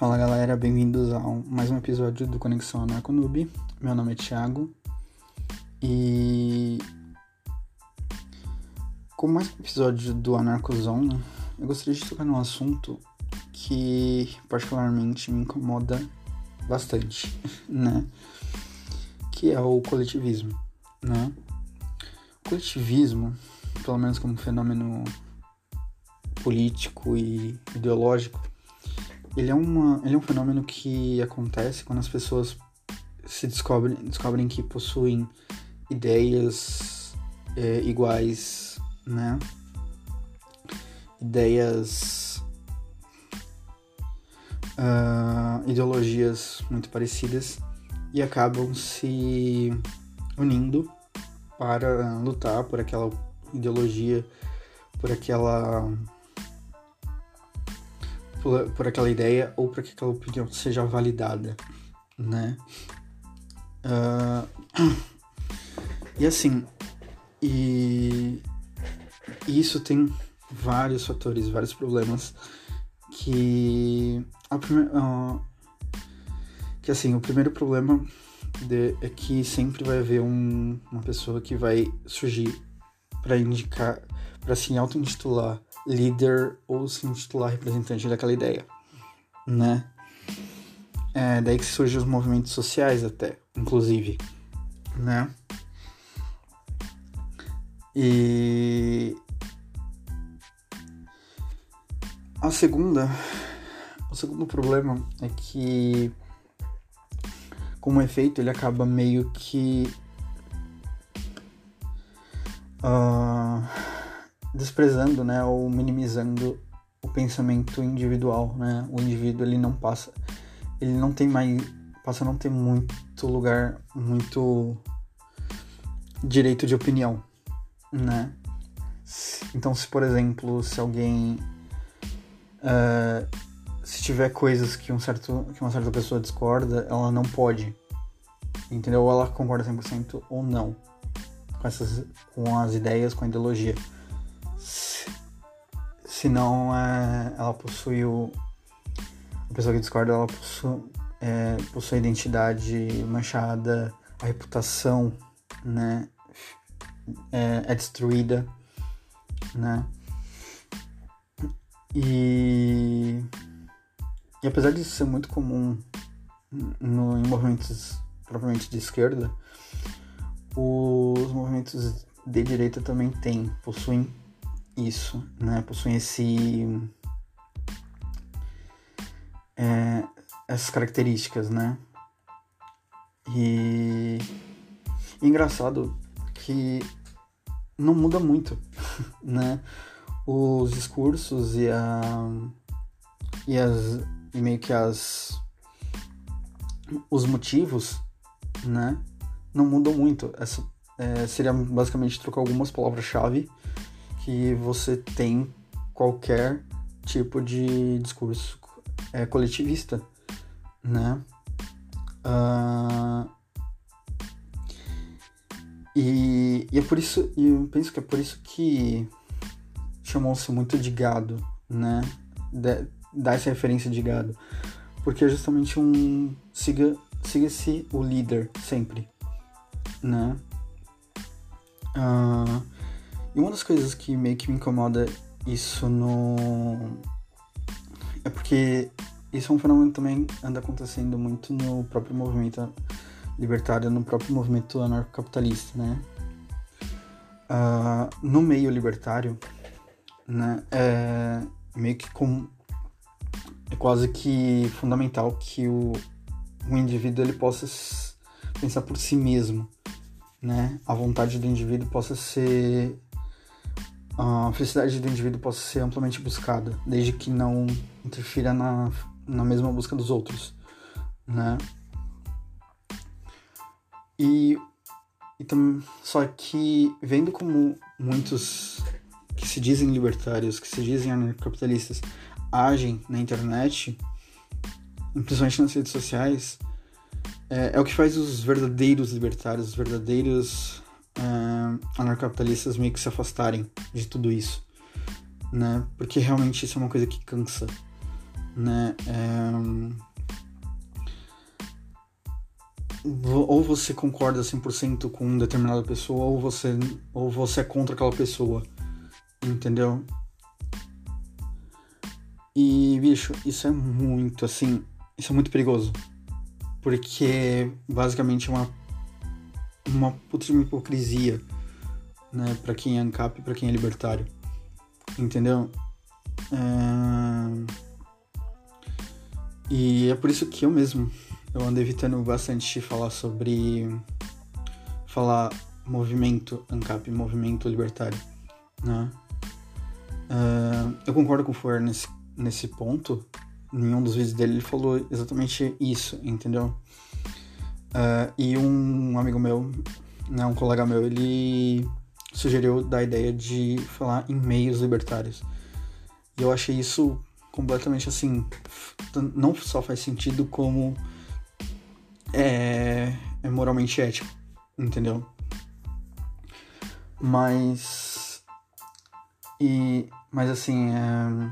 Fala galera, bem-vindos a um, mais um episódio do Conexão Anarconoob. Meu nome é Thiago e como mais um episódio do Anarcozone, eu gostaria de tocar num assunto que particularmente me incomoda bastante, né? Que é o coletivismo, né? O coletivismo, pelo menos como fenômeno político e ideológico, ele é, uma, ele é um fenômeno que acontece quando as pessoas se descobrem, descobrem que possuem ideias é, iguais, né? Ideias, uh, ideologias muito parecidas e acabam se unindo para lutar por aquela ideologia, por aquela por, por aquela ideia ou para que aquela opinião seja validada, né? Uh, e assim, e, isso tem vários fatores, vários problemas que a uh, que assim o primeiro problema de, é que sempre vai haver um, uma pessoa que vai surgir para indicar, para se auto-intitular líder ou se intitular representante daquela ideia, né? É daí que surgem os movimentos sociais até, inclusive, né? E a segunda, o segundo problema é que como efeito ele acaba meio que uh, desprezando, né, ou minimizando o pensamento individual, né? O indivíduo ele não passa, ele não tem mais, passa a não ter muito lugar, muito direito de opinião, né? Então, se por exemplo, se alguém uh, se tiver coisas que um certo que uma certa pessoa discorda, ela não pode, entendeu? Ou ela concorda 100% ou não com essas com as ideias, com a ideologia senão é, ela possui o. A pessoa que discorda, ela possui, é, possui a identidade manchada, a reputação, né? É, é destruída, né? E, e apesar disso ser muito comum no, em movimentos propriamente de esquerda, os movimentos de direita também têm, possuem isso, né? Possuem esse é, essas características, né? E, e engraçado que não muda muito, né? Os discursos e a e as e meio que as os motivos, né? Não mudam muito. Essa é, seria basicamente trocar algumas palavras-chave que você tem qualquer tipo de discurso é, coletivista, né? Uh, e, e, é por isso, eu penso que é por isso que chamou-se muito de gado, né? De, dá essa referência de gado, porque é justamente um siga siga-se o líder sempre, né? Uh, e uma das coisas que meio que me incomoda isso no. É porque isso é um fenômeno que também anda acontecendo muito no próprio movimento libertário, no próprio movimento anarcocapitalista, né? Uh, no meio libertário, né, é meio que com é quase que fundamental que o, o indivíduo ele possa pensar por si mesmo, né? A vontade do indivíduo possa ser a felicidade do indivíduo possa ser amplamente buscada, desde que não interfira na, na mesma busca dos outros, né? E, e tam, só que vendo como muitos que se dizem libertários, que se dizem anarcocapitalistas, agem na internet, principalmente nas redes sociais, é, é o que faz os verdadeiros libertários, os verdadeiros uh, anarcapitalistas meio que se afastarem de tudo isso, né? Porque realmente isso é uma coisa que cansa, né? É... Ou você concorda 100% com determinada pessoa, ou você, ou você é contra aquela pessoa, entendeu? E, bicho, isso é muito, assim, isso é muito perigoso. Porque, basicamente, é uma, uma puta de uma hipocrisia, né? Pra quem é ANCAP e pra quem é libertário. Entendeu? É... E é por isso que eu mesmo, eu ando evitando bastante falar sobre... Falar movimento ANCAP, movimento libertário, né? Uh, eu concordo com o Fuer nesse nesse ponto, nenhum dos vídeos dele ele falou exatamente isso, entendeu? Uh, e um amigo meu, né, um colega meu, ele sugeriu da ideia de falar em meios libertários. E eu achei isso completamente assim, não só faz sentido como é, é moralmente ético, entendeu? Mas e mas assim, é,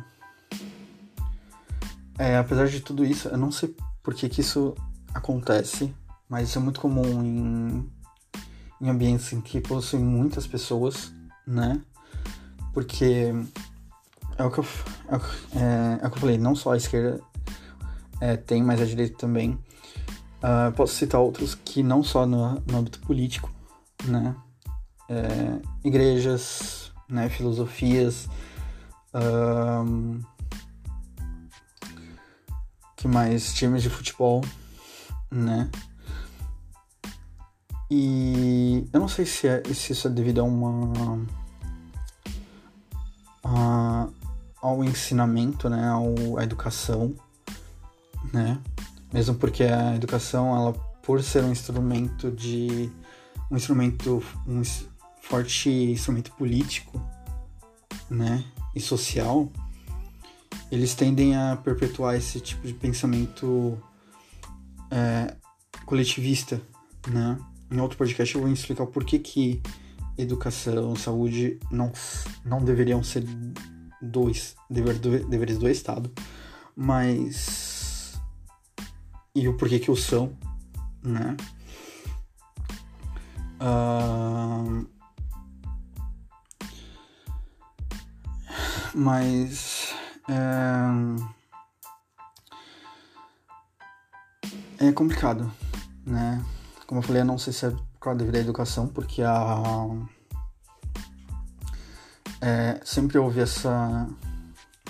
é, apesar de tudo isso, eu não sei por que, que isso acontece, mas isso é muito comum em, em ambientes em que possuem muitas pessoas, né? Porque é o que eu, é, é o que eu falei, não só a esquerda é, tem, mas a direita também. Uh, posso citar outros que não só no, no âmbito político, né? É, igrejas, né? filosofias, que mais times de futebol, né? E eu não sei se, é, se isso é devido a uma. A, ao ensinamento, né? Ao, à educação, né? Mesmo porque a educação, ela, por ser um instrumento de. um instrumento. um forte instrumento político, né? E social, eles tendem a perpetuar esse tipo de pensamento é, coletivista, né? Em outro podcast eu vou explicar o porquê que educação, saúde não, não deveriam ser dois dever, deveres do Estado, mas e o porquê que o são, né? Uh... Mas é, é complicado, né? Como eu falei, eu não sei se é por causa à educação, porque a é, sempre houve essa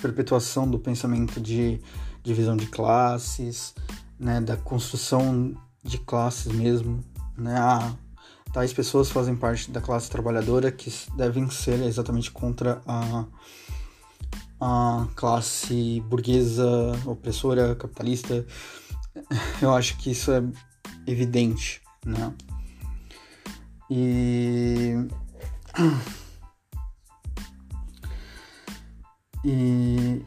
perpetuação do pensamento de divisão de classes, né, da construção de classes mesmo, né? Ah, tais pessoas fazem parte da classe trabalhadora que devem ser exatamente contra a a classe burguesa, opressora, capitalista. Eu acho que isso é evidente, né? E. E,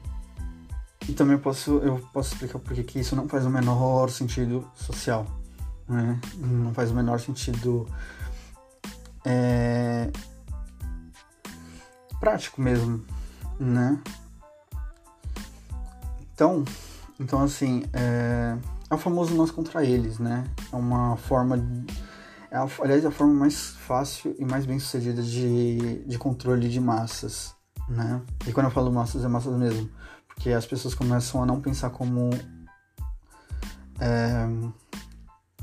e também eu posso, eu posso explicar porque que isso não faz o menor sentido social, né? Não faz o menor sentido é, prático mesmo, né? Então, então assim, é, é o famoso nós contra eles, né? É uma forma. É a, aliás, é a forma mais fácil e mais bem sucedida de, de controle de massas, né? E quando eu falo massas, é massas mesmo. Porque as pessoas começam a não pensar como é,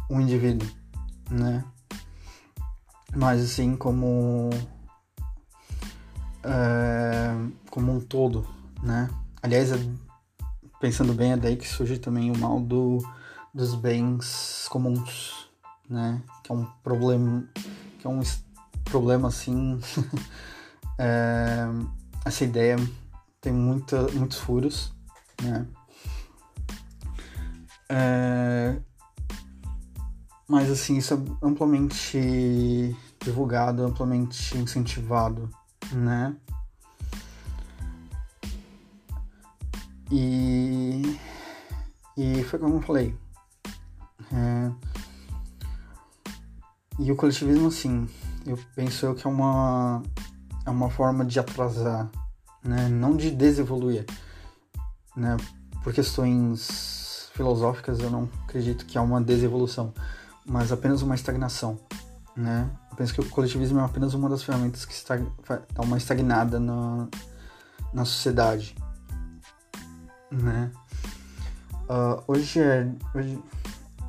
um indivíduo, né? Mas assim como é, como um todo, né? Aliás, é pensando bem, é daí que surge também o mal do, dos bens comuns, né? Que é um problema, que é um problema assim. é, essa ideia tem muita, muitos furos, né? É, mas assim, isso é amplamente divulgado, amplamente incentivado, né? E, e foi como eu falei. É, e o coletivismo, assim, eu penso que é uma, é uma forma de atrasar, né? não de desevoluir. Né? por questões filosóficas, eu não acredito que há uma desevolução, mas apenas uma estagnação, né? Eu penso que o coletivismo é apenas uma das ferramentas que está dá uma estagnada na, na sociedade, né? Uh, hoje é hoje,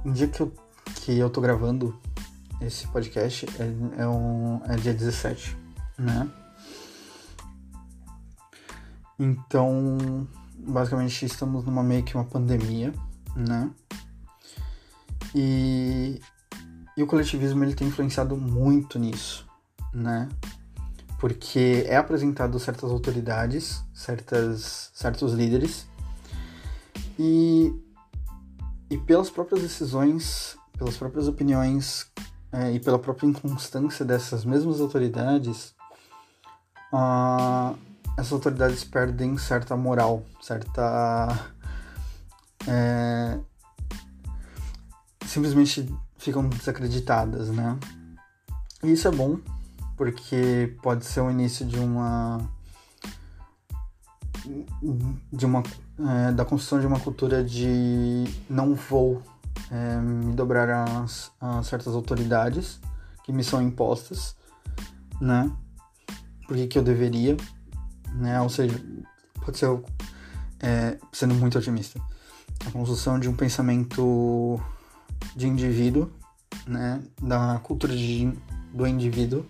um dia que eu que eu tô gravando esse podcast é, é, um, é dia 17, né? Então, basicamente estamos numa meio que uma pandemia, né? E, e o coletivismo ele tem influenciado muito nisso, né? Porque é apresentado certas autoridades, certas, certos líderes, e, e pelas próprias decisões, pelas próprias opiniões é, e pela própria inconstância dessas mesmas autoridades, uh, essas autoridades perdem certa moral, certa. É, simplesmente ficam desacreditadas, né? E isso é bom, porque pode ser o início de uma. de uma. É, da construção de uma cultura de não vou é, me dobrar a, certas autoridades que me são impostas, né? Porque que eu deveria, né? Ou seja, pode ser é, sendo muito otimista, a construção de um pensamento de indivíduo, né? Da cultura de, do indivíduo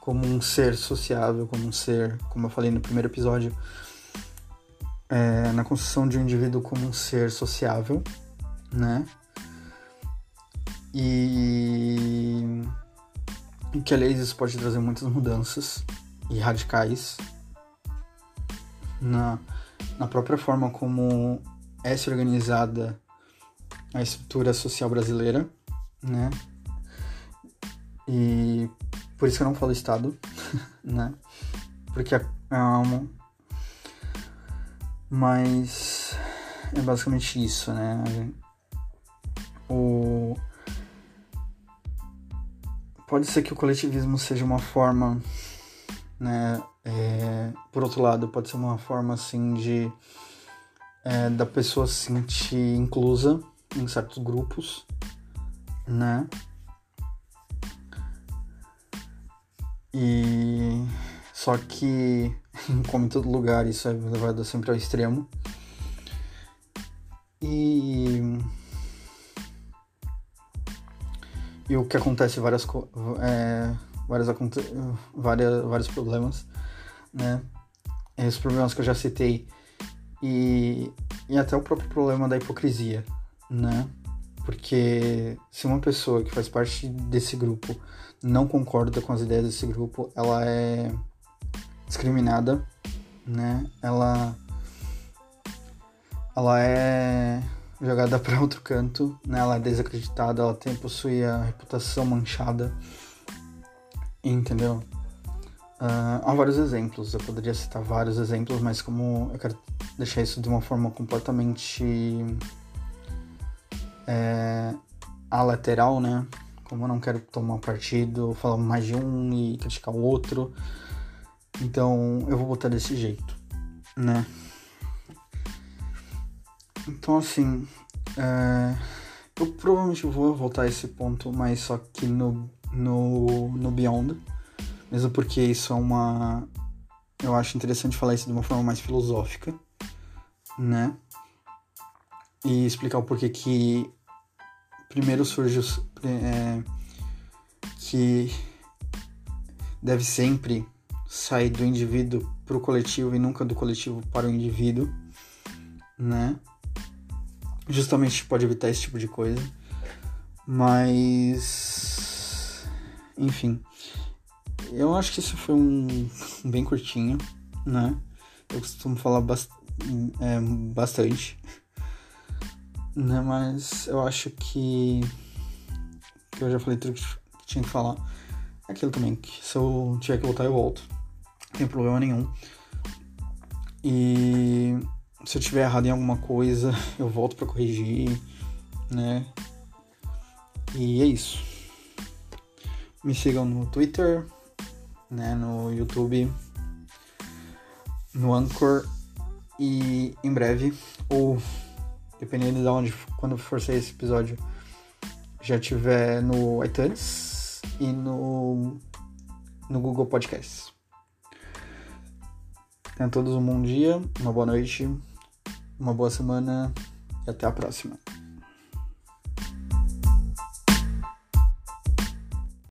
como um ser sociável, como um ser, como eu falei no primeiro episódio, é, na construção de um indivíduo como um ser sociável, né? E, e que, aliás, isso pode trazer muitas mudanças e radicais na, na própria forma como é se organizada a estrutura social brasileira, né? E por isso que eu não falo Estado, né? Porque é, uma... Mas é basicamente isso, né? O, pode ser que o coletivismo seja uma forma, né? É, por outro lado, pode ser uma forma assim de é, da pessoa se sentir inclusa em certos grupos, né? E só que, como em todo lugar, isso é levado sempre ao extremo. E e o que acontece várias é, várias, várias vários problemas né esses problemas que eu já citei e, e até o próprio problema da hipocrisia né porque se uma pessoa que faz parte desse grupo não concorda com as ideias desse grupo ela é discriminada né ela ela é jogada para outro canto, né? Ela é desacreditada, ela tem possui a reputação manchada, entendeu? Uh, há vários exemplos, eu poderia citar vários exemplos, mas como eu quero deixar isso de uma forma completamente é, alateral, né? Como eu não quero tomar partido, falar mais de um e criticar o outro, então eu vou botar desse jeito, né? Então, assim, é, eu provavelmente vou voltar a esse ponto, mas só que no, no, no Beyond, mesmo porque isso é uma. Eu acho interessante falar isso de uma forma mais filosófica, né? E explicar o porquê que primeiro surge é, que deve sempre sair do indivíduo para o coletivo e nunca do coletivo para o indivíduo, né? justamente pode evitar esse tipo de coisa. Mas. Enfim. Eu acho que esse foi um, bem curtinho, né? Eu costumo falar bast é, bastante. Né? Mas eu acho que. que eu já falei tudo que tinha que falar. Aquilo também, que se eu tiver que voltar, eu volto. Não tem problema nenhum. E se eu tiver errado em alguma coisa, eu volto para corrigir, né? E é isso. Me sigam no Twitter, né, no YouTube, no Anchor E em breve, ou dependendo de onde, quando for sair esse episódio, já tiver no iTunes e no, no Google Podcasts. Tenham todos um bom dia, uma boa noite, uma boa semana e até a próxima.